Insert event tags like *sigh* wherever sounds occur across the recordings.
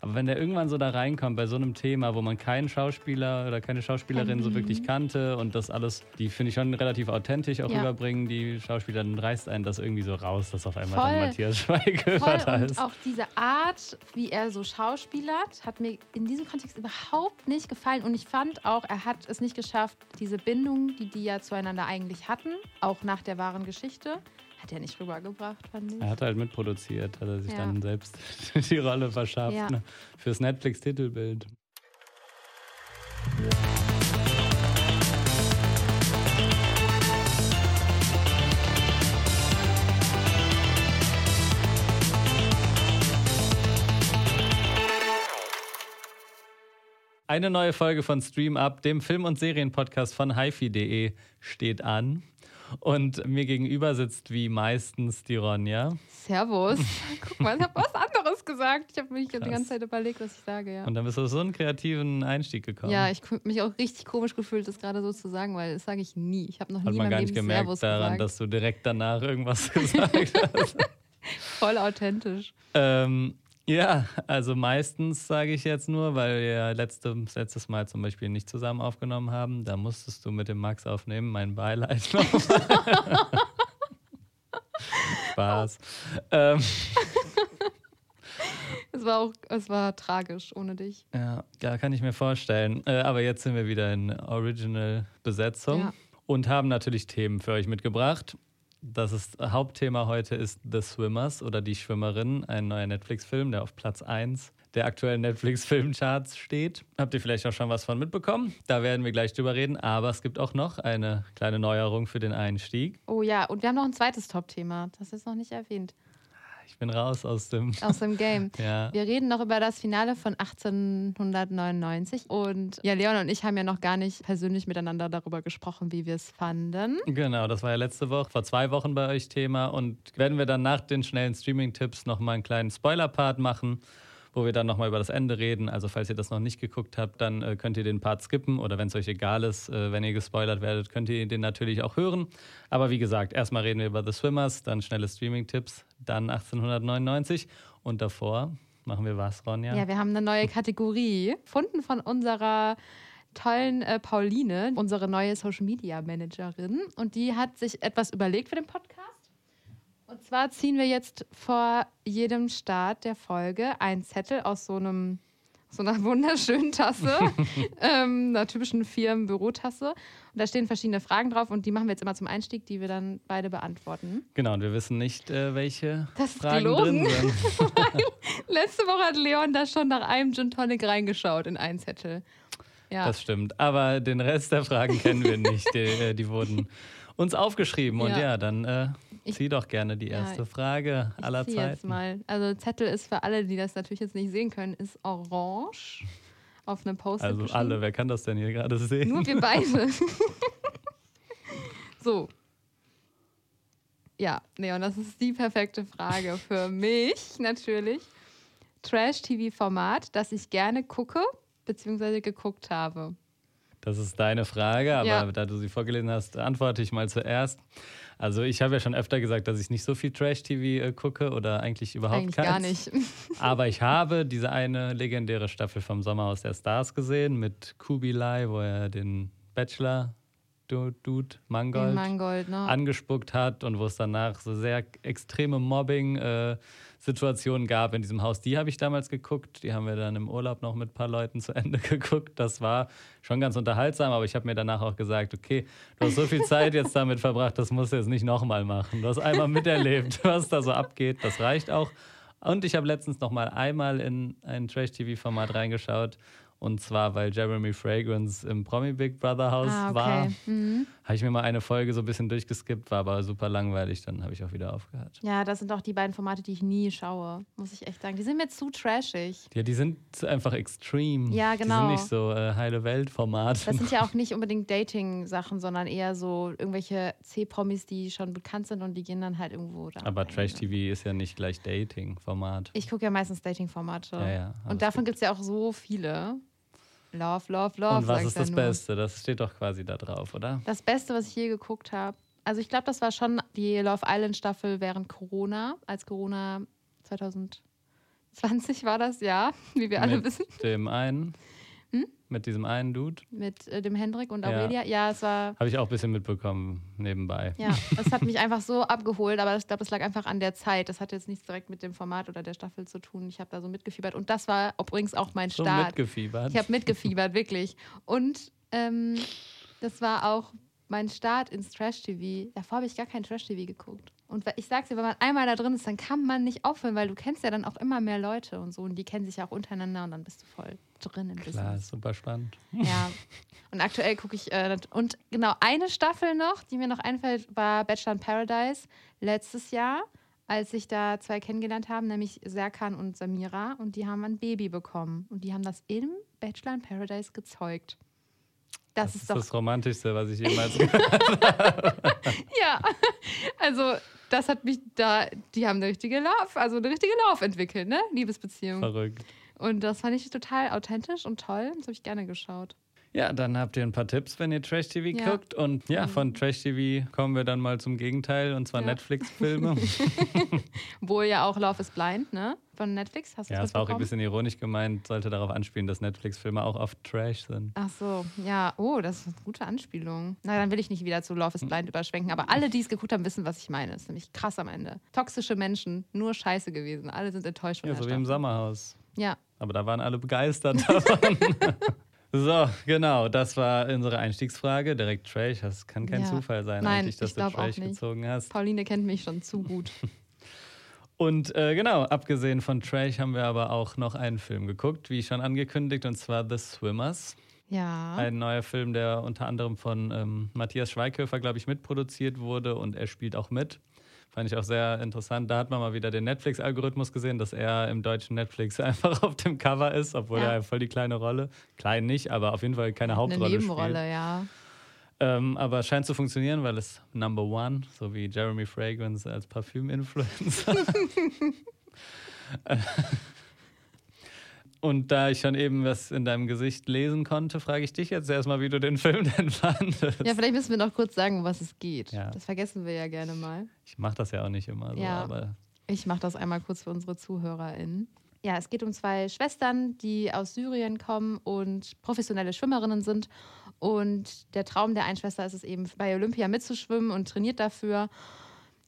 Aber wenn der irgendwann so da reinkommt bei so einem Thema, wo man keinen Schauspieler oder keine Schauspielerin so wirklich kannte und das alles, die finde ich schon relativ authentisch auch Ja. rüberbringen, die Schauspieler, dann reißt einen das irgendwie so raus, dass auf einmal Voll. dann Matthias Schweighöfer Voll da und ist. auch diese Art, wie er so schauspielert, hat mir in diesem Kontext überhaupt nicht gefallen. Und ich fand auch, er hat es nicht geschafft, diese Bindung, die die ja zueinander eigentlich hatten, auch nach der wahren Geschichte, hat er nicht rübergebracht, fand ich. Er hat halt mitproduziert, hat er sich Ja. dann selbst *laughs* die Rolle verschafft Ja. ne? fürs Netflix-Titelbild. Eine neue Folge von Stream Up, dem Film- und Serienpodcast von hifi.de, steht an. Und mir gegenüber sitzt wie meistens die Ronja. Servus. *laughs* Guck mal, ich habe was anderes gesagt. Ich habe mich die Krass. ganze Zeit überlegt, was ich sage, ja. Und dann bist du auf so einen kreativen Einstieg gekommen. Ja, ich habe mich auch richtig komisch gefühlt, das gerade so zu sagen, weil das sage ich nie. Ich habe noch Hat nie man gar nicht gemerkt Servus daran, gesagt. dass du direkt danach irgendwas *laughs* gesagt hast. Voll authentisch. ähm, ja, also meistens sage ich jetzt nur, weil wir letzte, letztes Mal zum Beispiel nicht zusammen aufgenommen haben. Da musstest du mit dem Max aufnehmen, mein Beileid. *laughs* Spaß. Ähm, *laughs* Es war auch, es war tragisch ohne dich. Ja, ja, kann ich mir vorstellen. Äh, aber jetzt sind wir wieder in Original-Besetzung Ja. und haben natürlich Themen für euch mitgebracht. Das ist, Hauptthema heute ist The Swimmers oder Die Schwimmerin, ein neuer Netflix-Film, der auf Platz 1 der aktuellen Netflix-Filmcharts steht. Habt ihr vielleicht auch schon was von mitbekommen? Da werden wir gleich drüber reden. Aber es gibt auch noch eine kleine Neuerung für den Einstieg. Oh ja, und wir haben noch ein zweites Top-Thema. Das ist noch nicht erwähnt. Ich bin raus aus dem. *laughs* Aus dem Game. *laughs* Ja. Wir reden noch über das Finale von 1899. Und ja, Leon und ich haben ja noch gar nicht persönlich miteinander darüber gesprochen, wie wir es fanden. Genau, das war ja letzte Woche, vor zwei Wochen bei euch Thema. Und werden wir dann nach den schnellen Streaming-Tipps nochmal einen kleinen Spoiler-Part machen, wo wir dann nochmal über das Ende reden. Also falls ihr das noch nicht geguckt habt, dann äh, könnt ihr den Part skippen. Oder wenn es euch egal ist, äh, wenn ihr gespoilert werdet, könnt ihr den natürlich auch hören. Aber wie gesagt, erstmal reden wir über The Swimmers, dann schnelle Streaming-Tipps, dann 1899 und davor machen wir was, Ronja? Ja, wir haben eine neue Kategorie gefunden von unserer tollen äh, Pauline, unsere neue Social Media Managerin. Und die hat sich etwas überlegt für den Podcast. Und zwar ziehen wir jetzt vor jedem Start der Folge einen Zettel aus so einem so einer *laughs* wunderschönen Tasse, *laughs* ähm, einer typischen Firmenbürotasse. Und da stehen verschiedene Fragen drauf und die machen wir jetzt immer zum Einstieg, die wir dann beide beantworten. Genau, und wir wissen nicht, äh, welche Das ist Fragen drin sind. *laughs* Letzte Woche hat Leon da schon nach einem Gin Tonic reingeschaut in einen Zettel. Ja. Das stimmt. Aber den Rest der Fragen kennen wir nicht. Die, äh, die wurden uns aufgeschrieben. Und Ja. ja, dann äh, Ich- zieh doch gerne die Ja, erste Frage Ich aller jetzt Zeiten. mal. Also Zettel ist für alle, die das natürlich jetzt nicht sehen können, ist orange auf einem Post-it Also geschrieben. alle, wer kann das denn hier gerade sehen? Nur wir beide. *laughs* so. Ja, Leon, das ist die perfekte Frage für mich natürlich. Trash-TV-Format, das ich gerne gucke bzw. geguckt habe. Das ist deine Frage, aber Ja. da du sie vorgelesen hast, antworte ich mal zuerst. Also ich habe ja schon öfter gesagt, dass ich nicht so viel Trash-TV äh, gucke oder eigentlich überhaupt Eigentlich keins. gar nicht. *laughs* Aber ich habe diese eine legendäre Staffel vom Sommerhaus der Stars gesehen mit Kubilai, wo er den Bachelor Dude Mangold Mangold, ne? angespuckt hat und wo es danach so sehr extreme Mobbing-Situationen gab in diesem Haus. Die habe ich damals geguckt. Die haben wir dann im Urlaub noch mit ein paar Leuten zu Ende *laughs* geguckt. Das war schon ganz unterhaltsam, aber ich habe mir danach auch gesagt, okay, du hast so viel Zeit jetzt damit verbracht, das musst du jetzt nicht nochmal machen. Du hast einmal miterlebt, *laughs* was da so abgeht. Das reicht auch. Und ich habe letztens noch mal einmal in ein Trash-TV-Format reingeschaut. Und zwar, weil Jeremy Fragrance im Promi Big Brother Haus ah, okay. war. Mhm. Habe ich mir mal eine Folge so ein bisschen durchgeskippt, war aber super langweilig, dann habe ich auch wieder aufgehört. Ja, das sind auch die beiden Formate, die ich nie schaue, muss ich echt sagen. Die sind mir zu trashig. Ja, die sind einfach extrem. Ja, Die genau. sind nicht so äh, heile Welt-Formate. Das sind ja *laughs* auch nicht unbedingt Dating-Sachen, sondern eher so irgendwelche C-Promis, die schon bekannt sind und die gehen dann halt irgendwo da. aber rein. Trash-TV ist ja nicht gleich Dating-Format. Ich gucke ja meistens Dating-Formate. Ja, ja, und davon gibt es ja auch so viele. Love, love, love. Und was ist da das nur. Beste? Das steht doch quasi da drauf, oder? Das Beste, was ich je geguckt habe. Also ich glaube, das war schon die Love Island Staffel während Corona, als Corona 20 war das Jahr, wie wir alle Mit wissen. dem einen. Mit diesem einen Dude. Mit äh, dem Hendrik und Ja. Aurelia. Ja, es war. Habe ich auch ein bisschen mitbekommen nebenbei. Ja, es hat mich einfach so abgeholt, aber ich glaube, das lag einfach an der Zeit. Das hat jetzt nichts direkt mit dem Format oder der Staffel zu tun. Ich habe da so mitgefiebert. Und das war übrigens auch mein Schon Start. mitgefiebert. Ich habe mitgefiebert, wirklich. Und ähm, das war auch mein Start ins Trash-TV. Davor habe ich gar kein Trash-TV geguckt. Und ich sag's dir, wenn man einmal da drin ist, dann kann man nicht aufhören, weil du kennst ja dann auch immer mehr Leute und so. Und die kennen sich ja auch untereinander und dann bist du voll drin im Klar, Business. ist super spannend. Ja. Und aktuell gucke ich, äh, und genau eine Staffel noch, die mir noch einfällt, war Bachelor in Paradise letztes Jahr, als sich da zwei kennengelernt haben, nämlich Serkan und Samira. Und die haben ein Baby bekommen. Und die haben das im Bachelor in Paradise gezeugt. Das, ist doch. das Romantischste, was ich jemals *laughs* gehört Ja. Also, das hat mich da. Die haben eine richtige Love, also eine richtige Love entwickelt, ne? Liebesbeziehung. Verrückt. Und das fand ich total authentisch und toll. Das habe ich gerne geschaut. Ja, dann habt ihr ein paar Tipps, wenn ihr Trash-TV Ja. guckt. Und ja, von Trash-TV kommen wir dann mal zum Gegenteil, und zwar Ja. Netflix-Filme. *laughs* *laughs* Wohl ja auch Love is Blind, ne? Von Netflix. Hast du ja, das war auch ein bisschen ironisch gemeint, sollte darauf anspielen, dass Netflix-Filme auch oft Trash sind. Ach so, ja. Oh, das ist eine gute Anspielung. Na, dann will ich nicht wieder zu Love is Blind überschwenken. Aber alle, die es geguckt haben, wissen, was ich meine. Das ist nämlich krass am Ende. Toxische Menschen, nur scheiße gewesen. Alle sind enttäuscht von Ja, der so wie im. Sommerhaus. Ja, Aber da waren alle begeistert davon. *laughs* so, genau, das war unsere Einstiegsfrage. Direkt Trash, das kann kein Ja. Zufall sein, Nein, eigentlich, dass ich du Trash gezogen hast. Pauline kennt mich schon zu gut. *laughs* Und äh, genau, abgesehen von Trash haben wir aber auch noch einen Film geguckt, wie schon angekündigt, und zwar The Swimmers. Ja. Ein neuer Film, der unter anderem von ähm, Matthias Schweighöfer, glaube ich, mitproduziert wurde und er spielt auch mit. Fand ich auch sehr interessant. Da hat man mal wieder den Netflix-Algorithmus gesehen, dass er im deutschen Netflix *laughs* einfach auf dem Cover ist, obwohl Ja. er voll die kleine Rolle, klein nicht, aber auf jeden Fall keine Eine Hauptrolle Nebenrolle, spielt. ja. Ähm, aber es scheint zu funktionieren, weil es Number One, so wie Jeremy Fragrance als Parfüm-Influencer. *laughs* *laughs* Und da ich schon eben was in deinem Gesicht lesen konnte, frage ich dich jetzt erstmal, wie du den Film *laughs* denn fandest. Ja, vielleicht müssen wir noch kurz sagen, um was es geht. Ja. Das vergessen wir ja gerne mal. Ich mache das ja auch nicht immer so, Ja. aber Ich mache das einmal kurz für unsere ZuhörerInnen. Ja, es geht um zwei Schwestern, die aus Syrien kommen und professionelle Schwimmerinnen sind. Und der Traum der einen Schwester ist es eben, bei Olympia mitzuschwimmen und trainiert dafür.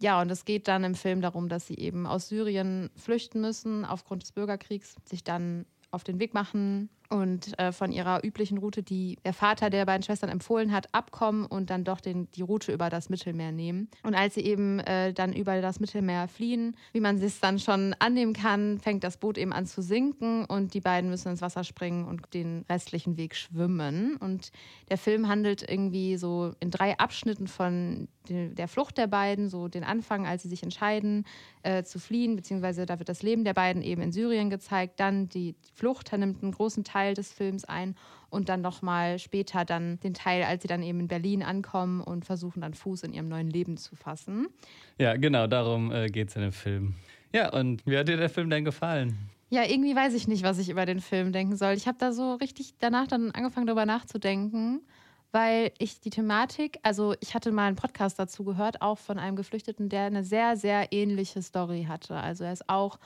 Ja, und es geht dann im Film darum, dass sie eben aus Syrien flüchten müssen aufgrund des Bürgerkriegs, sich dann auf den Weg machen und äh, von ihrer üblichen Route, die der Vater der beiden Schwestern empfohlen hat, abkommen und dann doch den, die Route über das Mittelmeer nehmen. Und als sie eben äh, dann über das Mittelmeer fliehen, wie man es dann schon annehmen kann, fängt das Boot eben an zu sinken und die beiden müssen ins Wasser springen und den restlichen Weg schwimmen. Und der Film handelt irgendwie so in drei Abschnitten von de- der Flucht der beiden, so den Anfang, als sie sich entscheiden äh, zu fliehen, beziehungsweise da wird das Leben der beiden eben in Syrien gezeigt, dann die Flucht, nimmt einen großen Teil des Films ein und dann nochmal später dann den Teil, als sie dann eben in Berlin ankommen und versuchen dann Fuß in ihrem neuen Leben zu fassen. ja, genau, darum äh, geht es in dem Film. Ja, und wie hat dir der Film denn gefallen? Ja, irgendwie weiß ich nicht, was ich über den Film denken soll. Ich habe da so richtig danach dann angefangen, darüber nachzudenken, weil ich die Thematik, also ich hatte mal einen Podcast dazu gehört, auch von einem Geflüchteten, der eine sehr, sehr ähnliche Story hatte. Also er ist auch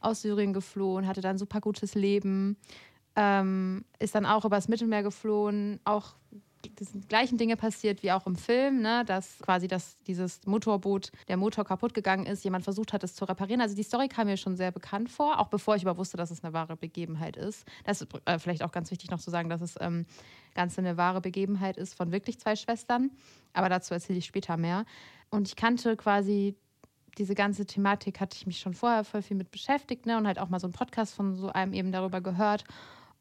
aus Syrien geflohen, hatte dann super gutes Leben, ähm, ist dann auch übers Mittelmeer geflohen, auch die gleichen Dinge passiert wie auch im Film, ne? dass quasi das, dieses Motorboot, der Motor kaputt gegangen ist, jemand versucht hat, es zu reparieren. Also die Story kam mir schon sehr bekannt vor, auch bevor ich aber wusste, dass es eine wahre Begebenheit ist. Das ist äh, vielleicht auch ganz wichtig noch zu sagen, dass es ähm, ganz eine wahre Begebenheit ist von wirklich zwei Schwestern. Aber dazu erzähle ich später mehr. Und ich kannte quasi diese ganze Thematik, hatte ich mich schon vorher voll viel mit beschäftigt ne? und halt auch mal so einen Podcast von so einem eben darüber gehört.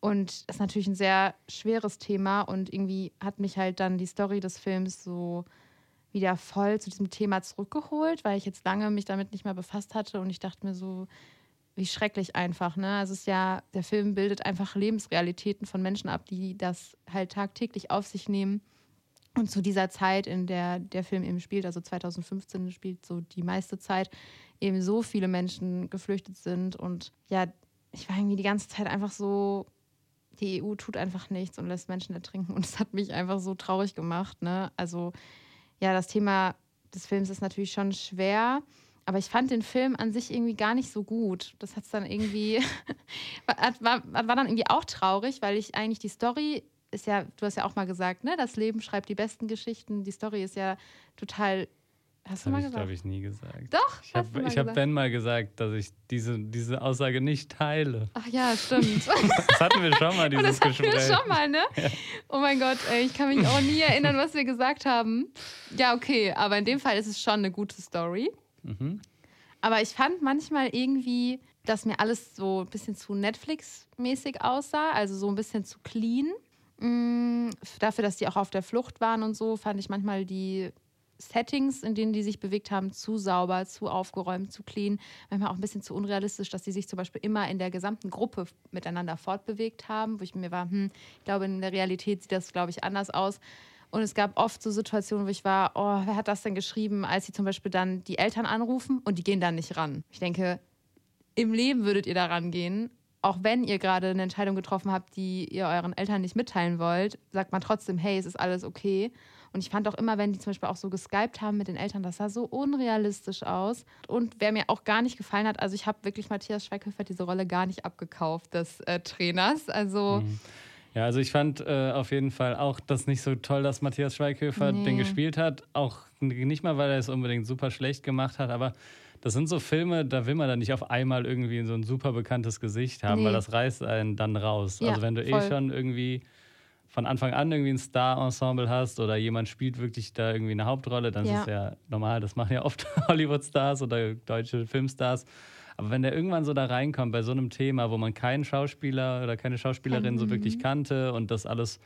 Und das ist natürlich ein sehr schweres Thema und irgendwie hat mich halt dann die Story des Films so wieder voll zu diesem Thema zurückgeholt, weil ich jetzt lange mich damit nicht mehr befasst hatte und ich dachte mir so, wie schrecklich einfach, ne? Also es ist ja, der Film bildet einfach Lebensrealitäten von Menschen ab, die das halt tagtäglich auf sich nehmen. Und zu dieser Zeit, in der der Film eben spielt, also 2015 spielt so die meiste Zeit, eben so viele Menschen geflüchtet sind. Und ja, ich war irgendwie die ganze Zeit einfach so, die EU tut einfach nichts und lässt Menschen ertrinken. Und es hat mich einfach so traurig gemacht. Ne? Also ja, das Thema des Films ist natürlich schon schwer, Aber ich fand den Film an sich irgendwie gar nicht so gut. Das hat dann irgendwie, *laughs* war, war dann irgendwie auch traurig, weil ich eigentlich die Story ist ja, du hast ja auch mal gesagt, ne, das Leben schreibt die besten Geschichten. Die Story ist ja total Hast du mal ich, gesagt? glaube ich, nie gesagt. Doch, Ich habe hab. Ben mal gesagt, dass ich diese, diese Aussage nicht teile. Ach ja, stimmt. *laughs* Das hatten wir schon mal, *laughs* dieses das hatten wir Gespräch. schon mal, ne? *laughs* Oh mein Gott, ey, ich kann mich auch nie erinnern, was wir gesagt haben. Ja, okay, aber in dem Fall ist es schon eine gute Story. Mhm. Aber ich fand manchmal irgendwie, dass mir alles so ein bisschen zu Netflix-mäßig aussah, also so ein bisschen zu clean. Mm, dafür, dass die auch auf der Flucht waren und so, fand ich manchmal die Settings, in denen die sich bewegt haben, zu sauber, zu aufgeräumt, zu clean. Manchmal auch ein bisschen zu unrealistisch, dass die sich zum Beispiel immer in der gesamten Gruppe miteinander fortbewegt haben, wo ich mir war, hm, ich glaube, in der Realität sieht das, glaube ich, anders aus. Und es gab oft so Situationen, wo ich war, oh, wer hat das denn geschrieben, als sie zum Beispiel dann die Eltern anrufen und die gehen dann nicht ran. Ich denke, im Leben würdet ihr da rangehen, auch wenn ihr gerade eine Entscheidung getroffen habt, die ihr euren Eltern nicht mitteilen wollt, sagt man trotzdem, hey, es ist alles okay. Und ich fand auch immer, wenn die zum Beispiel auch so geskypt haben mit den Eltern, das sah so unrealistisch aus. Und wer mir auch gar nicht gefallen hat, also ich habe wirklich Matthias Schweighöfer diese Rolle gar nicht abgekauft des äh, Trainers. Also Mhm. Ja, also ich fand äh, auf jeden Fall auch das nicht so toll, dass Matthias Schweighöfer Nee. den gespielt hat. Auch nicht mal, weil er es unbedingt super schlecht gemacht hat, aber das sind so Filme, da will man dann nicht auf einmal irgendwie so ein super bekanntes Gesicht haben, Nee. weil das reißt einen dann raus. Ja, also wenn du eh voll. schon irgendwie von Anfang an irgendwie ein Star-Ensemble hast oder jemand spielt wirklich da irgendwie eine Hauptrolle, dann Ja. ist es ja normal. Das machen ja oft *laughs* Hollywood-Stars oder deutsche Filmstars. Aber wenn der irgendwann so da reinkommt bei so einem Thema, wo man keinen Schauspieler oder keine Schauspielerin so Mhm. wirklich kannte und das alles,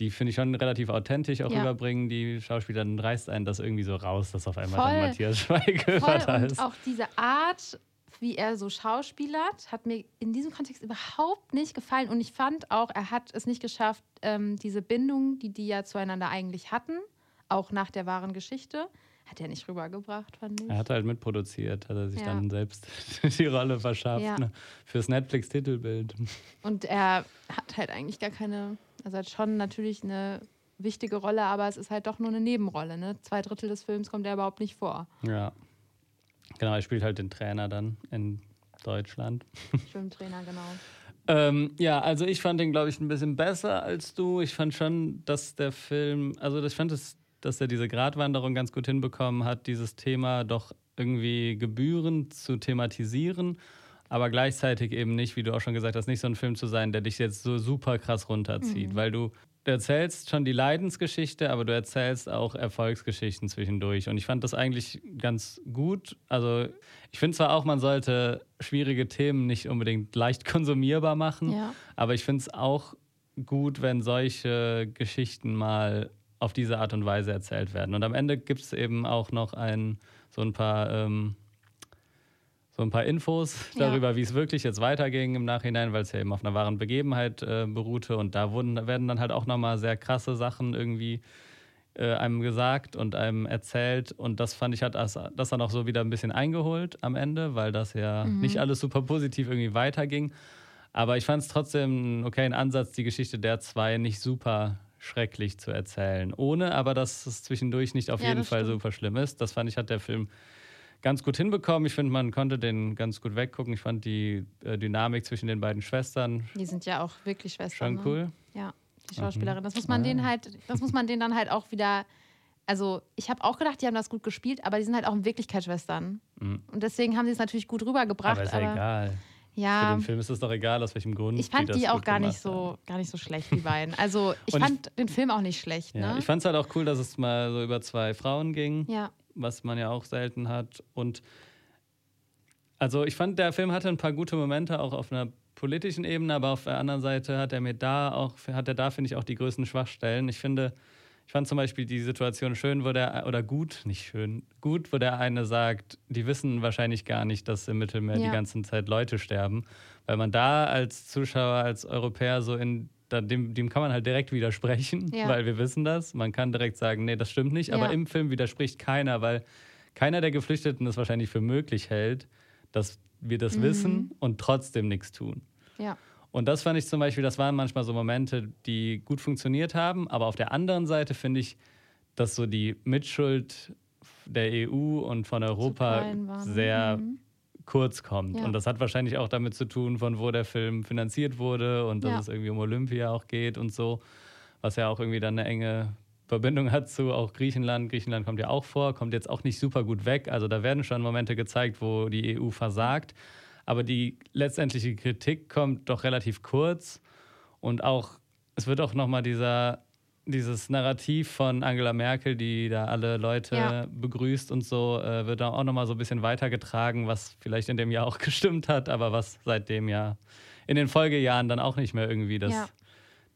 die finde ich schon relativ authentisch auch Ja. rüberbringen, die Schauspieler, dann reißt einen das irgendwie so raus, dass auf einmal Voll. dann Matthias *laughs* Schweighöfer da und ist. auch diese Art, wie er so schauspielert, hat mir in diesem Kontext überhaupt nicht gefallen. Und ich fand auch, er hat es nicht geschafft, ähm, diese Bindung, die die ja zueinander eigentlich hatten, auch nach der wahren Geschichte, hat er nicht rübergebracht, fand ich. Er hat halt mitproduziert, hat er sich Ja. dann selbst *laughs* die Rolle verschafft Ja. ne? fürs Netflix-Titelbild. Und er hat halt eigentlich gar keine, also hat schon natürlich eine wichtige Rolle, aber es ist halt doch nur eine Nebenrolle. Ne? Zwei Drittel des Films kommt er überhaupt nicht vor. Ja. Genau, er spielt halt den Trainer dann in Deutschland. *laughs* Schwimmtrainer, genau. Ähm, ja, also ich fand den, glaube ich, ein bisschen besser als du. Ich fand schon, dass der Film, also ich fand es, dass er diese Gratwanderung ganz gut hinbekommen hat, dieses Thema doch irgendwie gebührend zu thematisieren, aber gleichzeitig eben nicht, wie du auch schon gesagt hast, nicht so ein Film zu sein, der dich jetzt so super krass runterzieht, weil du du erzählst schon die Leidensgeschichte, aber du erzählst auch Erfolgsgeschichten zwischendurch. Und ich fand das eigentlich ganz gut. Also ich finde zwar auch, man sollte schwierige Themen nicht unbedingt leicht *laughs* konsumierbar machen, Ja. aber ich finde es auch gut, wenn solche Geschichten mal auf diese Art und Weise erzählt werden. Und am Ende gibt es eben auch noch ein, so ein paar ähm, so ein paar Infos Ja. darüber, wie es wirklich jetzt weiterging im Nachhinein, weil es ja eben auf einer wahren Begebenheit äh, beruhte. Und da wurden, werden dann halt auch nochmal sehr krasse Sachen irgendwie äh, einem gesagt und einem erzählt. Und das fand ich, hat das, das dann auch so wieder ein bisschen eingeholt am Ende, weil das ja nicht alles super positiv irgendwie weiterging. Aber ich fand es trotzdem okay, ein Ansatz, die Geschichte der zwei nicht super schrecklich zu erzählen. Ohne aber, dass es zwischendurch nicht auf Ja, jeden Fall stimmt. super schlimm ist. Das fand ich, hat der Film ganz gut hinbekommen. Ich finde, man konnte den ganz gut weggucken. Ich fand die äh, Dynamik zwischen den beiden Schwestern Die sind ja auch wirklich Schwestern. schon ne? cool. Ja, die Schauspielerin. Das muss man Ah. denen halt, das muss man denen dann halt auch wieder. Also, ich habe auch gedacht, die haben das gut gespielt, aber die sind halt auch in Wirklichkeit Schwestern. Mhm. Und deswegen haben sie es natürlich gut rübergebracht. Aber ist ja egal. Für ja, den Film ist es doch egal, aus welchem Grund. ich fand das die auch gar nicht, so, gar nicht so schlecht, die beiden. Also, *laughs* ich Und ich- fand den Film auch nicht schlecht. Ja, Ne? ich fand es halt auch cool, dass es mal so über zwei Frauen ging, ja. Was man ja auch selten hat. Und also ich fand, der Film hatte ein paar gute Momente, auch auf einer politischen Ebene, aber auf der anderen Seite hat er mir da auch, hat er da, finde ich, auch die größten Schwachstellen. Ich finde, ich fand zum Beispiel die Situation schön, wo der, oder gut, nicht schön, gut, wo der eine sagt, die wissen wahrscheinlich gar nicht, dass im Mittelmeer Ja. die ganze Zeit Leute sterben. Weil man da als Zuschauer, als Europäer so in, da, dem, dem kann man halt direkt widersprechen, Ja. weil wir wissen das. Man kann direkt sagen, nee, das stimmt nicht. Aber Ja. im Film widerspricht keiner, weil keiner der Geflüchteten es wahrscheinlich für möglich hält, dass wir das Mhm. wissen und trotzdem nichts tun. ja. Und das fand ich zum Beispiel, das waren manchmal so Momente, die gut funktioniert haben. Aber auf der anderen Seite finde ich, dass so die Mitschuld der EU und von Europa sehr mhm. Kurz kommt. Ja. Und das hat wahrscheinlich auch damit zu tun, von wo der Film finanziert wurde und dass ja. es irgendwie um Olympia auch geht und so, was ja auch irgendwie dann eine enge Verbindung hat zu auch Griechenland. Griechenland kommt ja auch vor, kommt jetzt auch nicht super gut weg. Also da werden schon Momente gezeigt, wo die EU versagt. Aber die letztendliche Kritik kommt doch relativ kurz. Und auch, es wird auch nochmal dieser, dieses Narrativ von Angela Merkel, die da alle Leute ja. begrüßt und so, äh, wird da auch nochmal so ein bisschen weitergetragen, was vielleicht in dem Jahr auch *laughs* gestimmt hat, aber was seitdem ja in den Folgejahren dann auch nicht mehr irgendwie das, ja.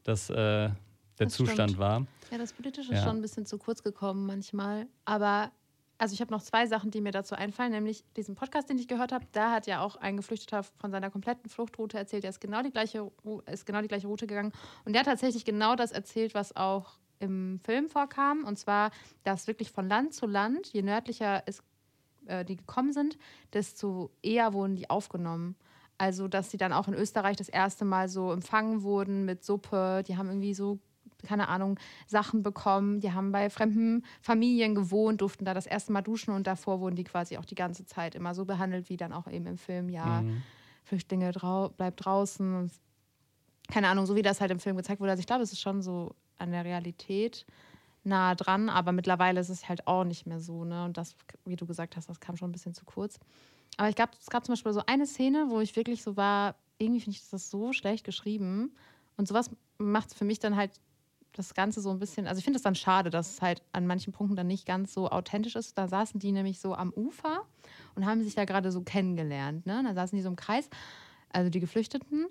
das, äh, der das Zustand stimmt. war. Ja, das Politische ist schon ein bisschen zu kurz gekommen manchmal. Aber also ich habe noch zwei Sachen, die mir dazu einfallen, nämlich diesen Podcast, den ich gehört habe, da hat ja auch ein Geflüchteter von seiner kompletten Fluchtroute erzählt, der ist genau die gleiche, ist genau die gleiche Route gegangen. Und der hat tatsächlich genau das erzählt, was auch im Film vorkam. Und zwar, dass wirklich von Land zu Land, je nördlicher es, äh, die gekommen sind, desto eher wurden die aufgenommen. Also, dass sie dann auch in Österreich das erste Mal so empfangen wurden mit Suppe, die haben irgendwie so keine Ahnung, Sachen bekommen. Die haben bei fremden Familien gewohnt, durften da das erste Mal duschen und davor wurden die quasi auch die ganze Zeit immer so behandelt, wie dann auch eben im Film, ja, mhm. Flüchtlinge drau bleibt draußen. Und, keine Ahnung, so wie das halt im Film gezeigt wurde. Also ich glaube, es ist schon so an der Realität nah dran, aber mittlerweile ist es halt auch nicht mehr so, ne? Und das, wie du gesagt hast, das kam schon ein bisschen zu kurz. Aber ich glaube, es gab zum Beispiel so eine Szene, wo ich wirklich so war, irgendwie finde ich das so schlecht geschrieben. Und sowas macht es für mich dann halt das Ganze so ein bisschen, also ich finde es dann schade, dass es halt an manchen Punkten dann nicht ganz so authentisch ist. Da saßen die nämlich so am Ufer und haben sich da gerade so kennengelernt. Ne? Da saßen die so im Kreis, also die Geflüchteten.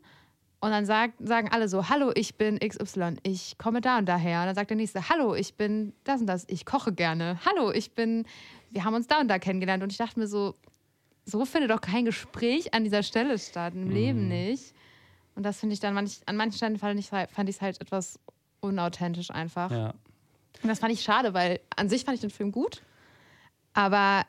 Und dann sagt, sagen alle so, hallo, ich bin XY, ich komme da und daher. Und dann sagt der Nächste, hallo, ich bin das und das, ich koche gerne. Hallo, ich bin, wir haben uns da und da kennengelernt. Und ich dachte mir so, so findet doch kein Gespräch an dieser Stelle statt, im mhm. Leben nicht. Und das finde ich dann manch, an manchen Stellen fand ich es halt etwas unauthentisch einfach. Ja. Und das fand ich schade, weil an sich fand ich den Film gut, aber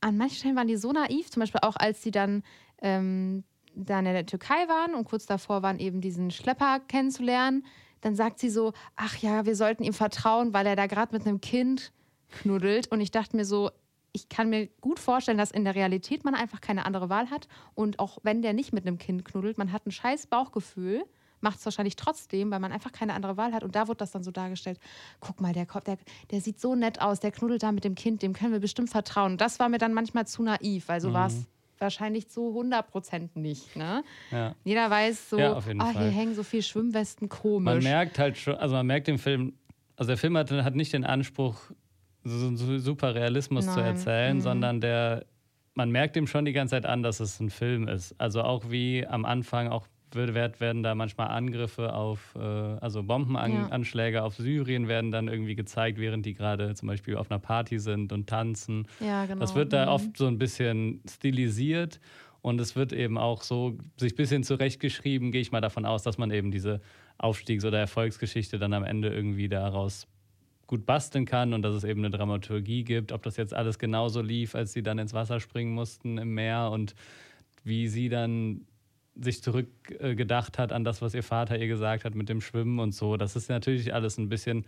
an manchen Stellen waren die so naiv, zum Beispiel auch als sie dann, ähm, dann in der Türkei waren und kurz davor waren, eben diesen Schlepper kennenzulernen. Dann sagt sie so, ach ja, wir sollten ihm vertrauen, weil er da gerade mit einem Kind knuddelt. Und ich dachte mir so, ich kann mir gut vorstellen, dass in der Realität man einfach keine andere Wahl hat. Und auch wenn der nicht mit einem Kind knuddelt, man hat ein scheiß Bauchgefühl macht es wahrscheinlich trotzdem, weil man einfach keine andere Wahl hat. Und da wird das dann so dargestellt: guck mal, der, der, der sieht so nett aus, der knuddelt da mit dem Kind, dem können wir bestimmt vertrauen. Das war mir dann manchmal zu naiv, weil so mhm. war es wahrscheinlich zu 100 Prozent nicht. Ne? Ja. Jeder weiß so, ja, oh, hier hängen so viele Schwimmwesten, komisch. Man merkt halt schon, also man merkt den Film, also der Film hat, hat nicht den Anspruch, so, so super Realismus Nein. zu erzählen, mhm. sondern der, man merkt ihm schon die ganze Zeit an, dass es ein Film ist. Also auch wie am Anfang, auch werden da manchmal Angriffe auf, äh, also Bombenanschläge ja. auf Syrien werden dann irgendwie gezeigt, während die gerade zum Beispiel auf einer Party sind und tanzen. Ja, genau. Das wird da mhm. oft so ein bisschen stilisiert und es wird eben auch so sich ein bisschen zurechtgeschrieben, gehe ich mal davon aus, dass man eben diese Aufstiegs- oder Erfolgsgeschichte dann am Ende irgendwie daraus gut basteln kann und dass es eben eine Dramaturgie gibt. Ob das jetzt alles genauso lief, als sie dann ins Wasser springen mussten im Meer und wie sie dann sich zurückgedacht hat an das, was ihr Vater ihr gesagt hat mit dem Schwimmen und so. Das ist natürlich alles ein bisschen,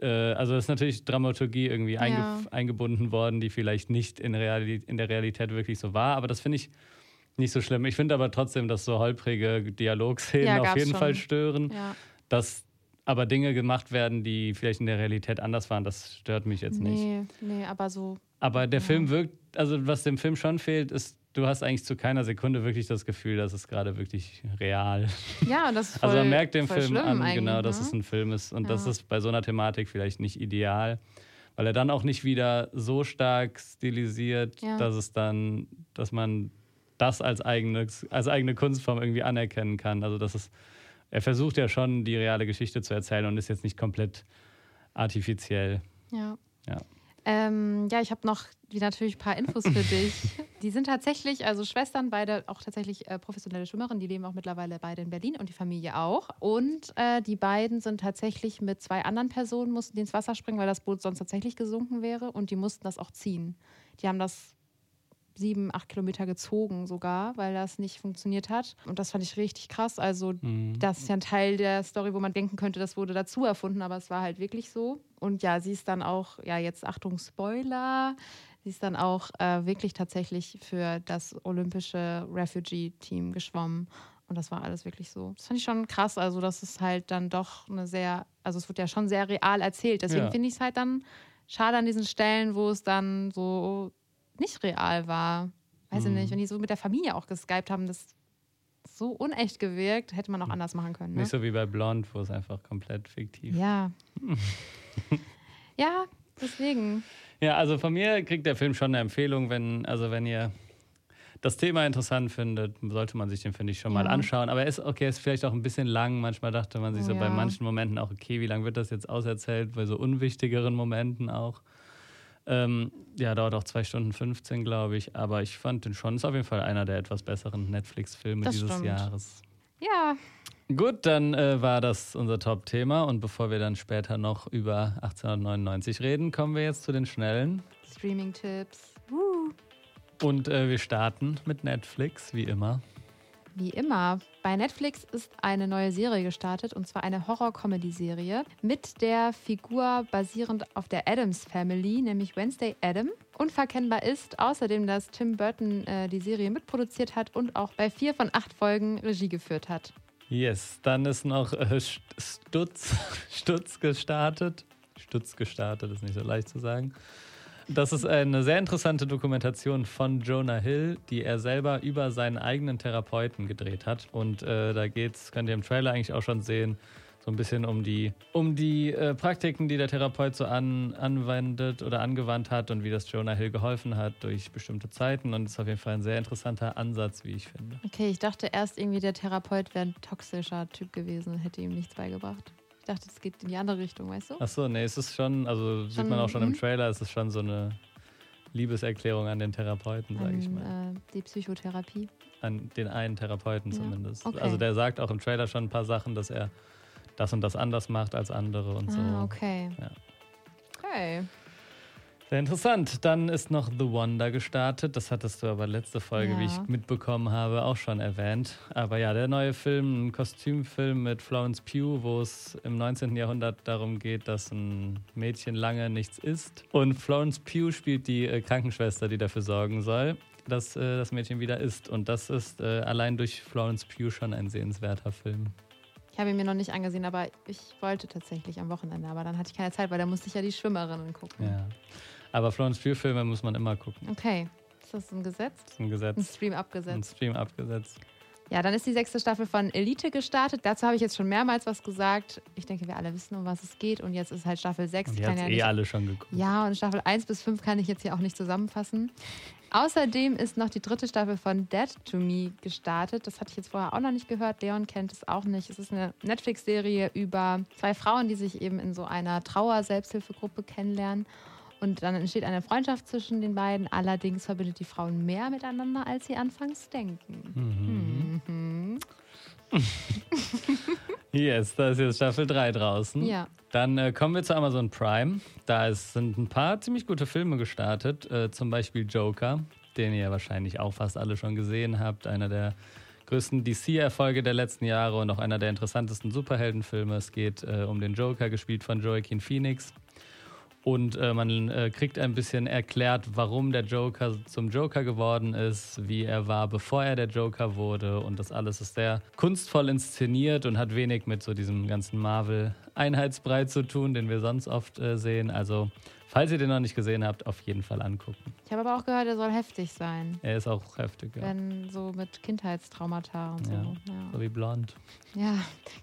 äh, also ist natürlich Dramaturgie irgendwie ja. einge eingebunden worden, die vielleicht nicht in, Realität, in der Realität wirklich so war. Aber das finde ich nicht so schlimm. Ich finde aber trotzdem, dass so holprige Dialogszenen ja, auf jeden schon. Fall stören. Ja. Dass aber Dinge gemacht werden, die vielleicht in der Realität anders waren, das stört mich jetzt nicht. Nee, nee, aber so. Aber der Film wirkt, also was dem Film schon fehlt, ist du hast eigentlich zu keiner Sekunde wirklich das Gefühl, dass es gerade wirklich real. Ja, das ist voll, Also man merkt dem Film an, genau, dass ne? es ein Film ist. Und ja. das ist bei so einer Thematik vielleicht nicht ideal, weil er dann auch nicht wieder so stark stilisiert, ja. dass es dann, dass man das als eigene, als eigene Kunstform irgendwie anerkennen kann. Also das ist, er versucht ja schon, die reale Geschichte zu erzählen und ist jetzt nicht komplett artifiziell. Ja. Ja. Ähm, ja, ich habe noch wie natürlich ein paar Infos für dich. *laughs* Die sind tatsächlich, also Schwestern, beide auch tatsächlich äh, professionelle Schwimmerinnen, die leben auch mittlerweile beide in Berlin und die Familie auch. Und äh, die beiden sind tatsächlich mit zwei anderen Personen, mussten die ins Wasser springen, weil das Boot sonst tatsächlich gesunken wäre und die mussten das auch ziehen. Die haben das sieben, acht Kilometer gezogen sogar, weil das nicht funktioniert hat. Und das fand ich richtig krass. Also, mhm. das ist ja ein Teil der Story, wo man denken könnte, das wurde dazu erfunden, aber es war halt wirklich so. Und ja, sie ist dann auch, ja, jetzt Achtung, Spoiler, sie ist dann auch äh, wirklich tatsächlich für das olympische Refugee-Team geschwommen. Und das war alles wirklich so. Das fand ich schon krass. Also, das ist halt dann doch eine sehr, also es wird ja schon sehr real erzählt. Deswegen Ja. finde ich es halt dann schade an diesen Stellen, wo es dann so nicht real war. Weiß ich Mhm. nicht, wenn die so mit der Familie auch geskypt haben, das so unecht gewirkt, hätte man auch anders machen können. Ne? Nicht so wie bei Blond, wo es einfach komplett fiktiv Ja. *laughs* *laughs* *laughs* ja, deswegen. Ja, also von mir kriegt der Film schon eine Empfehlung, wenn, also wenn ihr das Thema interessant findet, sollte man sich den, finde ich, schon mal Ja. anschauen. Aber er ist, okay, ist vielleicht auch ein bisschen lang. Manchmal dachte man sich so Oh bei ja. manchen Momenten auch, okay, wie lange wird das jetzt auserzählt? Bei so unwichtigeren Momenten auch. Ähm, ja, dauert auch zwei Stunden 15, glaube ich. Aber ich fand den schon, ist auf jeden Fall einer der etwas besseren Netflix-Filme dieses stimmt. Jahres. Ja, Gut, dann äh, war das unser Top-Thema. Und bevor wir dann später noch über 1899 reden, kommen wir jetzt zu den schnellen. Streaming-Tipps. Und äh, wir starten mit Netflix, wie immer. Wie immer, bei Netflix ist eine neue Serie gestartet und zwar eine Horror-Comedy-Serie mit der Figur basierend auf der Adams Family, nämlich Wednesday Adam. Unverkennbar ist außerdem, dass Tim Burton äh, die Serie mitproduziert hat und auch bei vier von acht Folgen Regie geführt hat. Yes, dann ist noch äh, St- Stutz, *laughs* Stutz gestartet. Stutz gestartet, ist nicht so leicht zu sagen. Das ist eine sehr interessante Dokumentation von Jonah Hill, die er selber über seinen eigenen Therapeuten gedreht hat. Und äh, da geht's, könnt ihr im Trailer eigentlich auch schon sehen, so ein bisschen um die, um die äh, Praktiken, die der Therapeut so an, anwendet oder angewandt hat und wie das Jonah Hill geholfen hat durch bestimmte Zeiten. Und es ist auf jeden Fall ein sehr interessanter Ansatz, wie ich finde. Okay, ich dachte erst irgendwie, der Therapeut wäre ein toxischer Typ gewesen und hätte ihm nichts beigebracht. Ich dachte, es geht in die andere Richtung, weißt du? Ach so, nee, es ist schon, also sieht Schon, man auch schon im? Trailer, es ist schon so eine Liebeserklärung an den Therapeuten, sage ich mal. Äh, die Psychotherapie. An den einen Therapeuten Ja, zumindest. okay. Also der sagt auch im Trailer schon ein paar Sachen, dass er das und das anders macht als andere und so. Ah, okay. Ja. Okay. Sehr interessant. Dann ist noch The Wonder gestartet. Das hattest du aber letzte Folge, wie Ja. ich mitbekommen habe, auch schon erwähnt. Aber ja, der neue Film, ein Kostümfilm mit Florence Pugh, wo es im 19. Jahrhundert darum geht, dass ein Mädchen lange nichts isst. Und Florence Pugh spielt die äh, Krankenschwester, die dafür sorgen soll, dass äh, das Mädchen wieder isst. Und das ist äh, allein durch Florence Pugh schon ein sehenswerter Film. Ich habe ihn mir noch nicht angesehen, aber ich wollte tatsächlich am Wochenende. Aber dann hatte ich keine Zeit, weil da musste ich ja die Schwimmerinnen gucken. Ja. Aber Florence Pugh-Filme muss man immer gucken. Okay. Ist das ein Gesetz? Das ist ein Ein Gesetz. Stream Ein abgesetzt. Stream abgesetzt. Ja, dann ist die sechste Staffel von Elite gestartet. Dazu habe ich jetzt schon mehrmals was gesagt. Ich denke, wir alle wissen, um was es geht. Und jetzt ist halt Staffel 6. Und die hat ja eh nicht alle schon geguckt. Ja, und Staffel 1 bis 5 kann ich jetzt hier auch nicht zusammenfassen. Außerdem ist noch die dritte Staffel von Dead to Me gestartet. Das hatte ich jetzt vorher auch noch nicht gehört. Leon kennt es auch nicht. Es ist eine Netflix-Serie über zwei Frauen, die sich eben in so einer Trauer-Selbsthilfegruppe kennenlernen. Und dann entsteht eine Freundschaft zwischen den beiden. Allerdings verbindet die Frauen mehr miteinander, als sie anfangs denken. Mhm. *laughs* Yes, da ist jetzt Staffel 3 draußen. Ja. Dann äh, kommen wir zu Amazon Prime. Da ist, sind ein paar ziemlich gute Filme gestartet. Äh, zum Beispiel Joker, den ihr wahrscheinlich auch fast alle schon gesehen habt. Einer der größten DC-Erfolge der letzten Jahre und auch einer der interessantesten Superheldenfilme. Es geht äh, um den Joker, gespielt von Joaquin Phoenix. Und äh, man äh, kriegt ein bisschen erklärt, warum der Joker zum Joker geworden ist, wie er war, bevor er der Joker wurde. Und das alles ist sehr kunstvoll inszeniert und hat wenig mit so diesem ganzen Marvel-Einheitsbrei zu tun, den wir sonst oft äh, sehen. Also, falls ihr den noch nicht gesehen habt, auf jeden Fall angucken. Ich habe aber auch gehört, er soll heftig sein. Er ist auch heftig, ja. Wenn so mit Kindheitstraumata und so. Ja. Ja. So wie blond. Ja,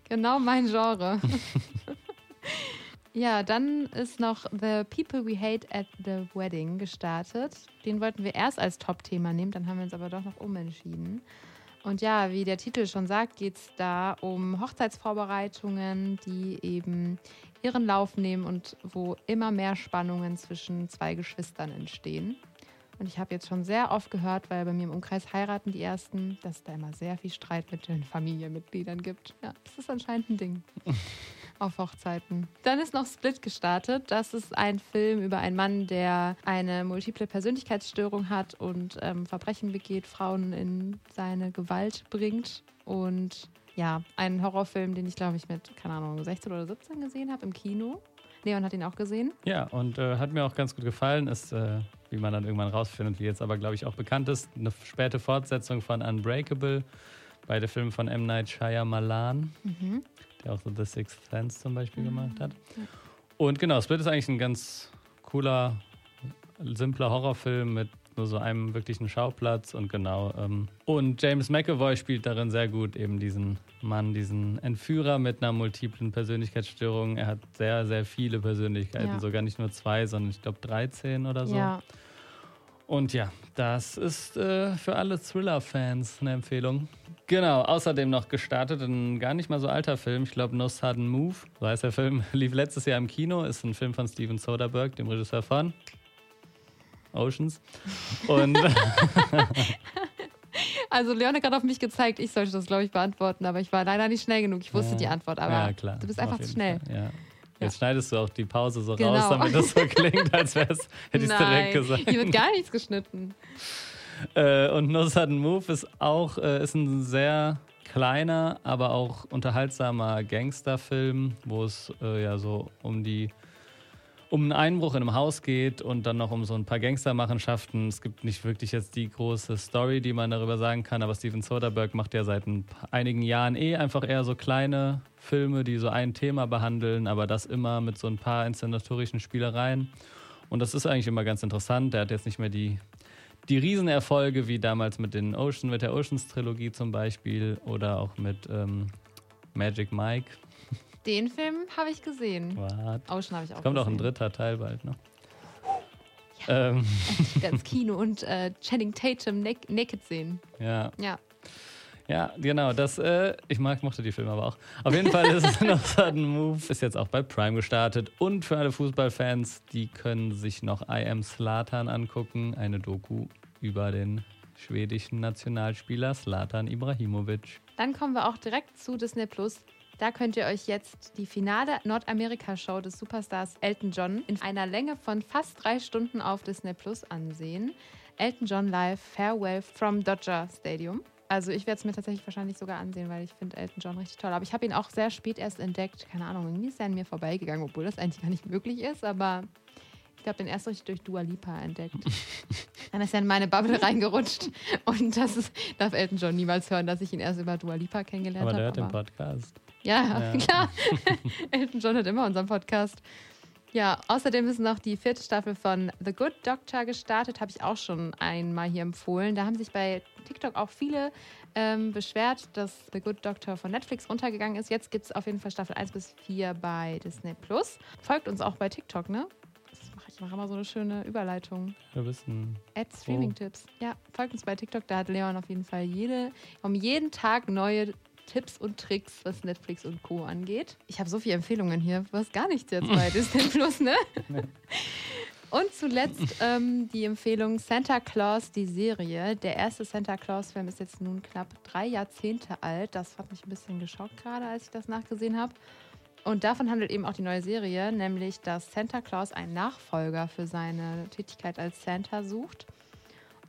genau mein Genre. *laughs* *laughs* ja, dann ist noch The People We Hate at the Wedding gestartet. Den wollten wir erst als Top-Thema nehmen, dann haben wir uns aber doch noch umentschieden. Und ja, wie der Titel schon sagt, geht es da um Hochzeitsvorbereitungen, die eben ihren Lauf nehmen und wo immer mehr Spannungen zwischen zwei Geschwistern entstehen. Und ich habe jetzt schon sehr oft gehört, weil bei mir im Umkreis heiraten die Ersten, dass es da immer sehr viel Streit mit den Familienmitgliedern gibt. Ja, das ist anscheinend ein Ding. *laughs* Auf Hochzeiten. Dann ist noch Split gestartet. Das ist ein Film über einen Mann, der eine multiple Persönlichkeitsstörung hat und ähm, Verbrechen begeht, Frauen in seine Gewalt bringt. Und ja, ein Horrorfilm, den ich glaube ich mit, keine Ahnung, 16 oder 17 gesehen habe im Kino. Leon hat ihn auch gesehen. Ja, und äh, hat mir auch ganz gut gefallen. Ist, äh, wie man dann irgendwann rausfindet, wie jetzt aber, glaube ich, auch bekannt ist, eine späte Fortsetzung von Unbreakable. Beide Filme von M. Night Shyamalan, mhm. Der auch so The Sixth Sense zum Beispiel mhm. gemacht hat. Und genau, Split ist eigentlich ein ganz cooler, simpler Horrorfilm mit nur so einem wirklichen Schauplatz und genau. Ähm, und James McAvoy spielt darin sehr gut, eben diesen Mann, diesen Entführer mit einer multiplen Persönlichkeitsstörung. Er hat sehr, sehr viele Persönlichkeiten, ja. sogar nicht nur zwei, sondern ich glaube 13 oder so. Ja. Und ja, das ist äh, für alle Thriller-Fans eine Empfehlung. Genau, außerdem noch gestartet ein gar nicht mal so alter Film. Ich glaube, No Sudden Move, so heißt der Film, *laughs* lief letztes Jahr im Kino, ist ein Film von Steven Soderbergh, dem Regisseur von Oceans. Und *laughs* also Leon hat gerade auf mich gezeigt, ich sollte das, glaube ich, beantworten, aber ich war leider nicht schnell genug. Ich wusste ja. die Antwort, aber ja, klar. du bist einfach zu schnell. Ja. Jetzt schneidest du auch die Pause so genau. raus, damit das so *laughs* klingt, als hätte ich es direkt gesagt. Hier wird gar nichts geschnitten. Äh, und No Sudden Move ist auch äh, ist ein sehr kleiner, aber auch unterhaltsamer Gangsterfilm, wo es äh, ja so um die um einen Einbruch in einem Haus geht und dann noch um so ein paar Gangstermachenschaften. Es gibt nicht wirklich jetzt die große Story, die man darüber sagen kann, aber Steven Soderbergh macht ja seit einigen Jahren eh einfach eher so kleine Filme, die so ein Thema behandeln, aber das immer mit so ein paar inszenatorischen Spielereien. Und das ist eigentlich immer ganz interessant. Der hat jetzt nicht mehr die, die Riesenerfolge wie damals mit den Ocean, mit der Oceans-Trilogie zum Beispiel oder auch mit ähm, Magic Mike. Den Film habe ich gesehen. What? Ocean habe ich auch Kommt gesehen. auch ein dritter Teil bald, ne? Ja. Ähm. ins *laughs* Kino und äh, Channing Tatum naked sehen. Ja. Ja. Ja, genau. Das, äh, ich mag, mochte die Filme aber auch. Auf jeden Fall ist es *laughs* noch Sudden Move. Ist jetzt auch bei Prime gestartet. Und für alle Fußballfans, die können sich noch I Am Slatan angucken. Eine Doku über den schwedischen Nationalspieler Slatan Ibrahimovic. Dann kommen wir auch direkt zu Disney Plus. Da könnt ihr euch jetzt die finale Nordamerika-Show des Superstars Elton John in einer Länge von fast drei Stunden auf Disney Plus ansehen. Elton John Live Farewell from Dodger Stadium. Also ich werde es mir tatsächlich wahrscheinlich sogar ansehen, weil ich finde Elton John richtig toll. Aber ich habe ihn auch sehr spät erst entdeckt. Keine Ahnung, irgendwie ist er an mir vorbeigegangen, obwohl das eigentlich gar nicht möglich ist. Aber ich habe den erst richtig durch Dua Lipa entdeckt. *laughs* Dann ist er in meine Bubble reingerutscht. Und das ist, darf Elton John niemals hören, dass ich ihn erst über Dua Lipa kennengelernt habe. Aber der hab, hat den Podcast. Ja, ja. *laughs* klar. Elton John hat immer unseren Podcast. Ja, außerdem ist noch die vierte Staffel von The Good Doctor gestartet, habe ich auch schon einmal hier empfohlen. Da haben sich bei TikTok auch viele ähm, beschwert, dass The Good Doctor von Netflix runtergegangen ist. Jetzt gibt es auf jeden Fall Staffel 1 bis 4 bei Disney Plus. Folgt uns auch bei TikTok, ne? Ich mache immer so eine schöne Überleitung. Wir wissen. Add Streaming-Tipps. Ja, folgt uns bei TikTok. Da hat Leon auf jeden Fall jede, um jeden Tag neue Tipps und Tricks, was Netflix und Co. angeht. Ich habe so viele Empfehlungen hier. Hast gar nichts *laughs* jetzt bei Disney Plus, ne? Und zuletzt ähm, die Empfehlung Santa Claus, die Serie. Der erste Santa Claus-Film ist jetzt nun knapp drei Jahrzehnte alt. Das hat mich ein bisschen geschockt gerade, als ich das nachgesehen habe. Und davon handelt eben auch die neue Serie, nämlich dass Santa Claus einen Nachfolger für seine Tätigkeit als Santa sucht.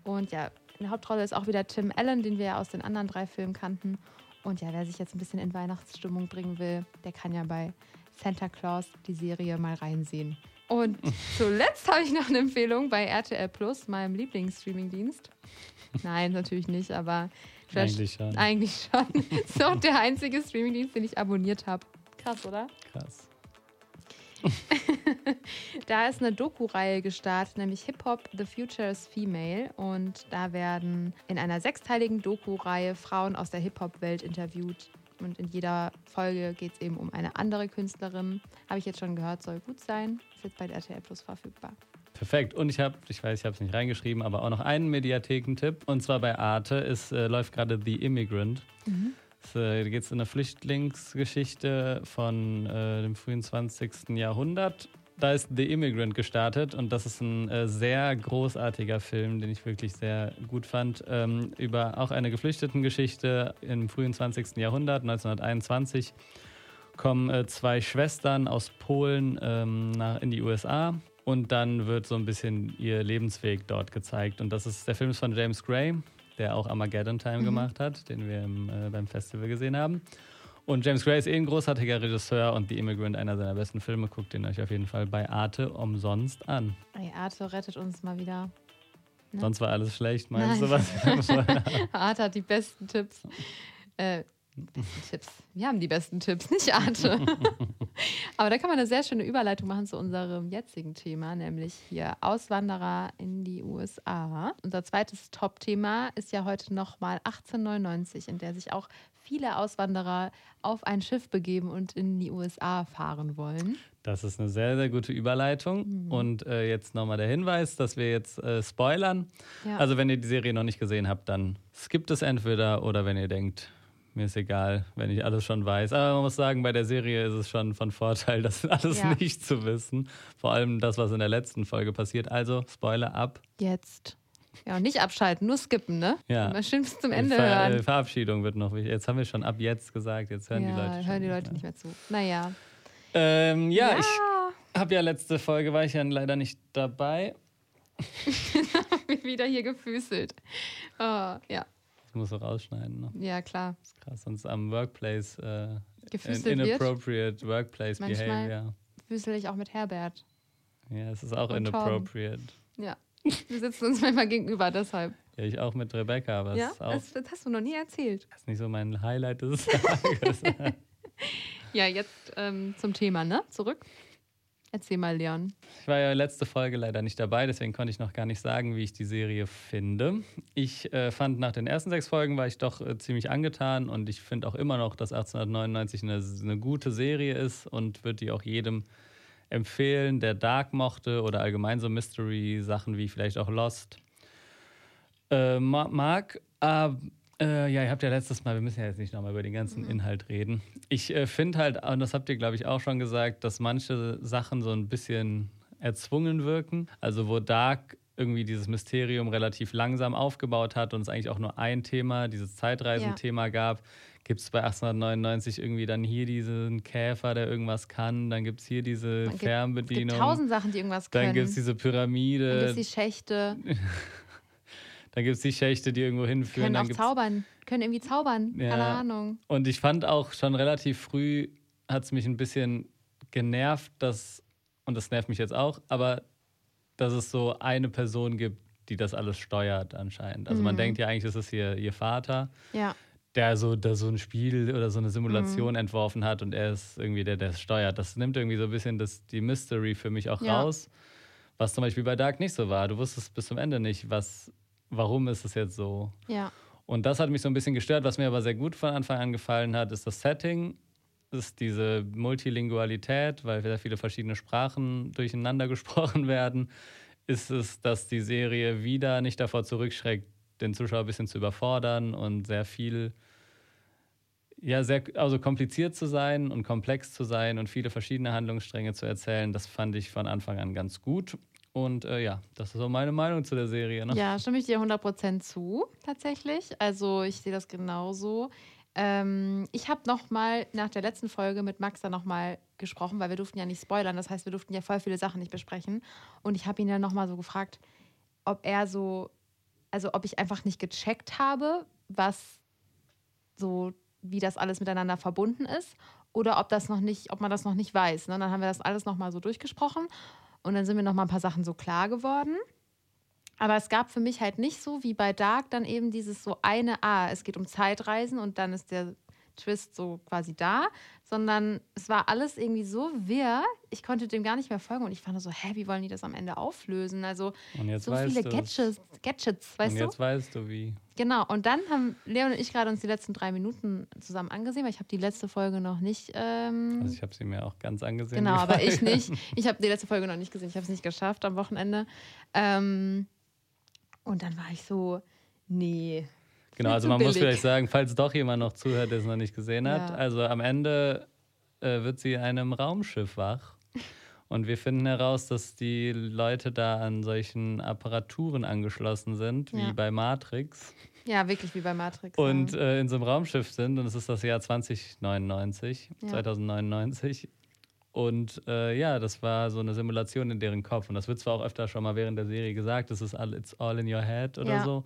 Und ja, in der Hauptrolle ist auch wieder Tim Allen, den wir ja aus den anderen drei Filmen kannten. Und ja, wer sich jetzt ein bisschen in Weihnachtsstimmung bringen will, der kann ja bei Santa Claus die Serie mal reinsehen. Und *laughs* zuletzt habe ich noch eine Empfehlung bei RTL Plus, meinem Lieblingsstreamingdienst. Nein, natürlich nicht, aber eigentlich schon. Eigentlich schon. *laughs* Ist auch der einzige Streamingdienst, den ich abonniert habe. Krass, oder? Krass. *laughs* *laughs* da ist eine Doku-Reihe gestartet, nämlich Hip Hop The Future is Female. Und da werden in einer sechsteiligen Doku-Reihe Frauen aus der Hip-Hop-Welt interviewt. Und in jeder Folge geht es eben um eine andere Künstlerin. Habe ich jetzt schon gehört, soll gut sein. Ist jetzt bei RTL Plus verfügbar. Perfekt. Und ich habe, ich weiß, ich habe es nicht reingeschrieben, aber auch noch einen Mediathekentipp. Und zwar bei Arte. Es äh, läuft gerade The Immigrant. Mhm. Da geht es in eine Flüchtlingsgeschichte von äh, dem frühen 20. Jahrhundert. Da ist The Immigrant gestartet und das ist ein äh, sehr großartiger Film, den ich wirklich sehr gut fand, ähm, über auch eine Geflüchtetengeschichte im frühen 20. Jahrhundert, 1921 kommen äh, zwei Schwestern aus Polen ähm, nach, in die USA und dann wird so ein bisschen ihr Lebensweg dort gezeigt. Und das ist der Film ist von James Gray, der auch Armageddon Time mhm. gemacht hat, den wir im, äh, beim Festival gesehen haben. Und James Gray ist eh ein großartiger Regisseur und The Immigrant, einer seiner besten Filme. Guckt den euch auf jeden Fall bei Arte umsonst an. Ey, Arte rettet uns mal wieder. Ne? Sonst war alles schlecht, meinst Nein. du was? *laughs* *laughs* Arte hat die besten Tipps. Äh, Tipps. Wir haben die besten Tipps, nicht Arte. *laughs* Aber da kann man eine sehr schöne Überleitung machen zu unserem jetzigen Thema, nämlich hier Auswanderer in die USA. Unser zweites Top-Thema ist ja heute nochmal 1899, in der sich auch viele Auswanderer auf ein Schiff begeben und in die USA fahren wollen. Das ist eine sehr, sehr gute Überleitung. Mhm. Und äh, jetzt nochmal der Hinweis, dass wir jetzt äh, spoilern. Ja. Also wenn ihr die Serie noch nicht gesehen habt, dann skippt es entweder oder wenn ihr denkt, mir ist egal, wenn ich alles schon weiß. Aber man muss sagen, bei der Serie ist es schon von Vorteil, *laughs* das alles ja. nicht zu wissen. Vor allem das, was in der letzten Folge passiert. Also Spoiler ab. Jetzt. Ja, und nicht abschalten, nur skippen, ne? Ja. Mal schön bis zum Ende Ver hören. Verabschiedung wird noch wichtig. Jetzt haben wir schon ab jetzt gesagt, jetzt hören ja, die Leute. hören die Leute nicht mehr zu. Naja. Ähm, ja, ja, ich habe ja letzte Folge, war ich ja leider nicht dabei. *laughs* Wieder hier gefüßelt. Oh, ja. Das muss so rausschneiden. Ne? Ja, klar. Das ist krass, sonst am Workplace. Äh, Gefüßelt inappropriate wird. Workplace Manchmal Behavior. Füßel ich auch mit Herbert. Ja, es ist auch Und inappropriate. Tom. Ja. Wir sitzen uns manchmal gegenüber, deshalb. Ja, ich auch mit Rebecca, aber ja? auch. Das, das, hast du noch nie erzählt. Das ist nicht so mein Highlight des *laughs* Tages. *laughs* ja, jetzt ähm, zum Thema, ne? Zurück. Erzähl mal, Leon. Ich war ja letzte Folge leider nicht dabei, deswegen konnte ich noch gar nicht sagen, wie ich die Serie finde. Ich äh, fand nach den ersten sechs Folgen war ich doch äh, ziemlich angetan und ich finde auch immer noch, dass 1899 eine, eine gute Serie ist und würde die auch jedem empfehlen, der Dark mochte oder allgemein so Mystery-Sachen wie vielleicht auch Lost äh, mag. Aber äh, ja, ihr habt ja letztes Mal, wir müssen ja jetzt nicht nochmal über den ganzen mhm. Inhalt reden. Ich äh, finde halt, und das habt ihr, glaube ich, auch schon gesagt, dass manche Sachen so ein bisschen erzwungen wirken. Also wo Dark irgendwie dieses Mysterium relativ langsam aufgebaut hat und es eigentlich auch nur ein Thema, dieses Zeitreisenthema ja. gab, gibt es bei 1899 irgendwie dann hier diesen Käfer, der irgendwas kann, dann gibt es hier diese Fernbedienung. Es gibt tausend Sachen, die irgendwas können. Dann gibt es diese Pyramide. Dann gibt es die Schächte. *laughs* Dann gibt es die Schächte, die irgendwo hinführen. Können auch zaubern. Können irgendwie zaubern. Ja. Keine Ahnung. Und ich fand auch schon relativ früh hat es mich ein bisschen genervt, dass, und das nervt mich jetzt auch, aber dass es so eine Person gibt, die das alles steuert anscheinend. Also mhm. man denkt ja eigentlich, das ist hier ihr Vater. Ja. Der so, der so ein Spiel oder so eine Simulation mhm. entworfen hat und er ist irgendwie der, der es steuert. Das nimmt irgendwie so ein bisschen das, die Mystery für mich auch ja. raus. Was zum Beispiel bei Dark nicht so war. Du wusstest bis zum Ende nicht, was, warum ist es jetzt so? Ja. Und das hat mich so ein bisschen gestört. Was mir aber sehr gut von Anfang an gefallen hat, ist das Setting, ist diese Multilingualität, weil sehr viele verschiedene Sprachen durcheinander *laughs* gesprochen werden. Ist es, dass die Serie wieder nicht davor zurückschreckt, den Zuschauer ein bisschen zu überfordern und sehr viel, ja, sehr also kompliziert zu sein und komplex zu sein und viele verschiedene Handlungsstränge zu erzählen. Das fand ich von Anfang an ganz gut. Und äh, ja, das ist auch meine Meinung zu der Serie. Ne? Ja, stimme ich dir 100% zu, tatsächlich. Also ich sehe das genauso. Ähm, ich habe noch mal nach der letzten Folge mit Max dann noch mal gesprochen, weil wir durften ja nicht spoilern. Das heißt, wir durften ja voll viele Sachen nicht besprechen. Und ich habe ihn dann noch mal so gefragt, ob er so, also ob ich einfach nicht gecheckt habe, was so, wie das alles miteinander verbunden ist, oder ob das noch nicht, ob man das noch nicht weiß. Ne? Dann haben wir das alles noch mal so durchgesprochen. Und dann sind mir noch mal ein paar Sachen so klar geworden. Aber es gab für mich halt nicht so wie bei Dark dann eben dieses so eine, ah, es geht um Zeitreisen und dann ist der Twist so quasi da, sondern es war alles irgendwie so wirr, ich konnte dem gar nicht mehr folgen und ich fand so, hä, wie wollen die das am Ende auflösen? Also so viele Gadgets, Gadgets, weißt du? Und jetzt weißt du wie. Genau, und dann haben Leon und ich gerade uns die letzten drei Minuten zusammen angesehen, weil ich habe die letzte Folge noch nicht. Ähm also ich habe sie mir auch ganz angesehen. Genau, aber ich *laughs* nicht. Ich habe die letzte Folge noch nicht gesehen. Ich habe es nicht geschafft am Wochenende. Ähm und dann war ich so, nee. Genau, also man billig. muss vielleicht sagen, falls doch jemand noch zuhört, der es noch nicht gesehen hat, ja. also am Ende äh, wird sie in einem Raumschiff wach. Und wir finden heraus, dass die Leute da an solchen Apparaturen angeschlossen sind, wie ja. bei Matrix. Ja, wirklich wie bei Matrix. Und ja. äh, in so einem Raumschiff sind, und es ist das Jahr 2099, ja. 2099. Und äh, ja, das war so eine Simulation in deren Kopf. Und das wird zwar auch öfter schon mal während der Serie gesagt, das ist all, it's all in your head oder so.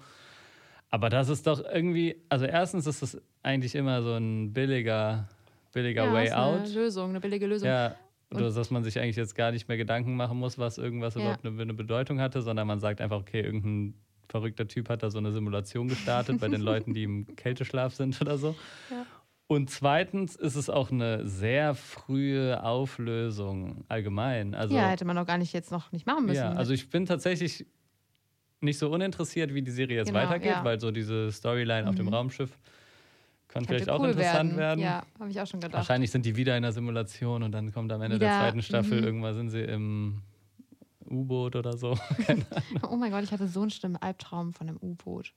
Aber das ist doch irgendwie, also erstens ist es eigentlich immer so ein billiger billiger Way Out. Eine Lösung, eine billige Lösung. Ja, Und- oder dass man sich eigentlich jetzt gar nicht mehr Gedanken machen muss, was irgendwas Ja. überhaupt eine, eine Bedeutung hatte, sondern man sagt einfach, okay, irgendein verrückter Typ hat da so eine Simulation gestartet bei den *laughs* Leuten, die im Kälteschlaf sind oder so. Ja. Und zweitens ist es auch eine sehr frühe Auflösung allgemein. Also, ja, hätte man auch gar nicht jetzt noch nicht machen müssen. ja, also ich bin tatsächlich nicht so uninteressiert, wie die Serie jetzt Genau, weitergeht, ja. weil so diese Storyline auf dem Mhm. Raumschiff kann Könnte vielleicht auch cool interessant werden. Ja, habe ich auch schon gedacht. Wahrscheinlich sind die wieder in der Simulation und dann kommt am Ende der Wieder, zweiten Staffel, mhm. irgendwann sind sie im U-Boot oder so. *laughs* Oh mein Gott, ich hatte so einen schlimmen Albtraum von einem U-Boot.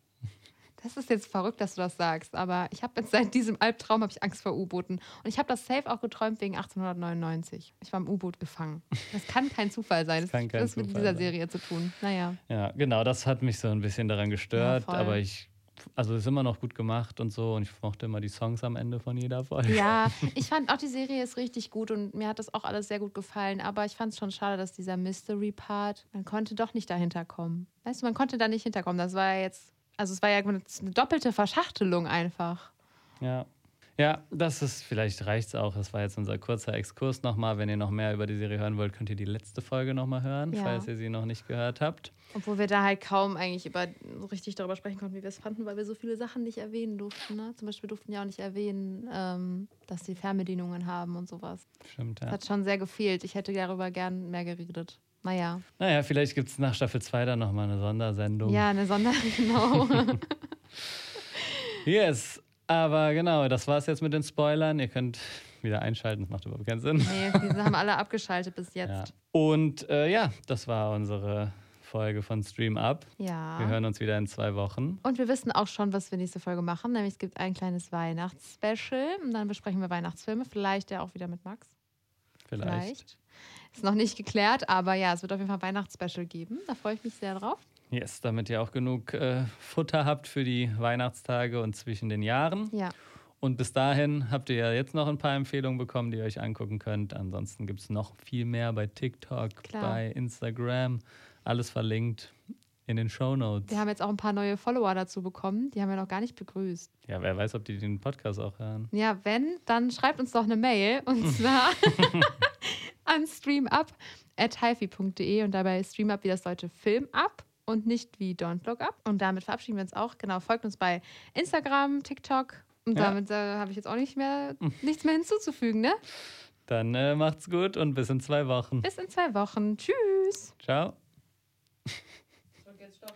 Das ist jetzt verrückt, dass du das sagst, aber ich habe jetzt seit diesem Albtraum habe ich Angst vor U-Booten und ich habe das safe auch geträumt wegen 1899. Ich war im U-Boot gefangen. Das kann kein Zufall sein. Das kann hat mit dieser sein. Serie zu tun. Naja. Ja, genau, das hat mich so ein bisschen daran gestört, voll. aber ich, also ist immer noch gut gemacht und so und ich mochte immer die Songs am Ende von jeder Folge. Ja, *laughs* ich fand auch die Serie ist richtig gut und mir hat das auch alles sehr gut gefallen, aber ich fand es schon schade, dass dieser Mystery-Part, man konnte doch nicht dahinter kommen. Weißt du, man konnte da nicht hinterkommen. Das war ja jetzt, also es war ja eine doppelte Verschachtelung einfach. Ja. Ja, das ist, vielleicht reicht es auch. Das war jetzt unser kurzer Exkurs nochmal. Wenn ihr noch mehr über die Serie hören wollt, könnt ihr die letzte Folge nochmal hören, Ja. falls ihr sie noch nicht gehört habt. Obwohl wir da halt kaum eigentlich über so richtig darüber sprechen konnten, wie wir es fanden, weil wir so viele Sachen nicht erwähnen durften. Ne? Zum Beispiel durften wir auch nicht erwähnen, ähm, dass sie Fernbedienungen haben und sowas. Stimmt, Das ja. hat schon sehr gefehlt. Ich hätte darüber gern mehr geredet. Naja. Naja, vielleicht gibt es nach Staffel 2 dann nochmal eine Sondersendung. Ja, eine Sonder... *laughs* Genau. *laughs* Yes, aber genau, das war es jetzt mit den Spoilern. Ihr könnt wieder einschalten, das macht überhaupt keinen Sinn. nee, diese haben alle abgeschaltet bis jetzt. Ja. Und äh, ja, das war unsere Folge von Stream Up. Ja. Wir hören uns wieder in zwei Wochen. Und wir wissen auch schon, was wir nächste Folge machen. Nämlich es gibt ein kleines Weihnachtsspecial. Und dann besprechen wir Weihnachtsfilme. Vielleicht ja auch wieder mit Max. Vielleicht. Ist noch nicht geklärt, aber ja, es wird auf jeden Fall ein Weihnachtsspecial geben. Da freue ich mich sehr drauf. Yes, damit ihr auch genug äh, Futter habt für die Weihnachtstage und zwischen den Jahren. Ja. Und bis dahin habt ihr ja jetzt noch ein paar Empfehlungen bekommen, die ihr euch angucken könnt. Ansonsten gibt es noch viel mehr bei TikTok, Klar. bei Instagram. Alles verlinkt in den Show Notes. Wir haben jetzt auch ein paar neue Follower dazu bekommen. Die haben wir noch gar nicht begrüßt. Ja, wer weiß, ob die den Podcast auch hören. Ja, wenn, dann schreibt uns doch eine Mail. Und *laughs* zwar an streamup.hifi.de und dabei streamup wie das deutsche Film ab und nicht wie Don't Look Up. Und damit verabschieden wir uns auch. Genau, folgt uns bei Instagram, TikTok. Und Ja. damit äh, habe ich jetzt auch nicht mehr, nichts mehr hinzuzufügen, ne? Dann äh, macht's gut und bis in zwei Wochen. Bis in zwei Wochen. Tschüss. Ciao. Stopp, jetzt stopp.